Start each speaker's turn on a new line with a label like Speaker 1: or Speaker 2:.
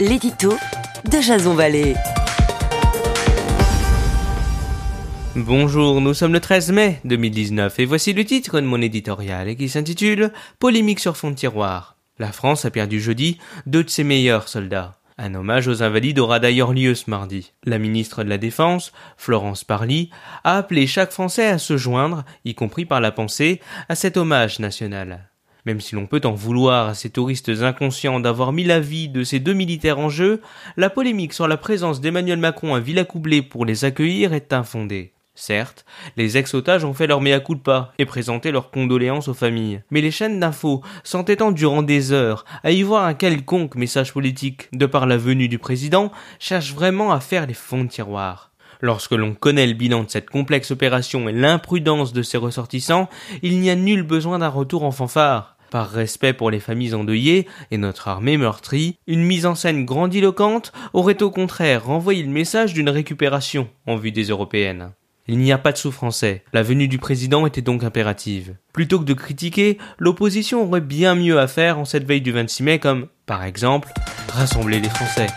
Speaker 1: l'édito de Jason Vallée.
Speaker 2: Bonjour, nous sommes le 13 mai 2019 et voici le titre de mon éditorial qui s'intitule Polémique sur fond de tiroir. La France a perdu jeudi deux de ses meilleurs soldats. Un hommage aux invalides aura d'ailleurs lieu ce mardi. La ministre de la Défense, Florence Parly, a appelé chaque Français à se joindre, y compris par la pensée, à cet hommage national. Même si l'on peut en vouloir à ces touristes inconscients d'avoir mis la vie de ces deux militaires en jeu, la polémique sur la présence d'Emmanuel Macron à Villacoublay pour les accueillir est infondée. Certes, les ex-otages ont fait leur mea culpa et présenté leurs condoléances aux familles. Mais les chaînes d'infos s'entêtant durant des heures à y voir un quelconque message politique de par la venue du président cherchent vraiment à faire les fonds de tiroir. Lorsque l'on connaît le bilan de cette complexe opération et l'imprudence de ses ressortissants, il n'y a nul besoin d'un retour en fanfare. Par respect pour les familles endeuillées et notre armée meurtrie, une mise en scène grandiloquente aurait au contraire renvoyé le message d'une récupération en vue des européennes. Il n'y a pas de sous-français. La venue du président était donc impérative. Plutôt que de critiquer, l'opposition aurait bien mieux à faire en cette veille du 26 mai comme, par exemple, rassembler les Français.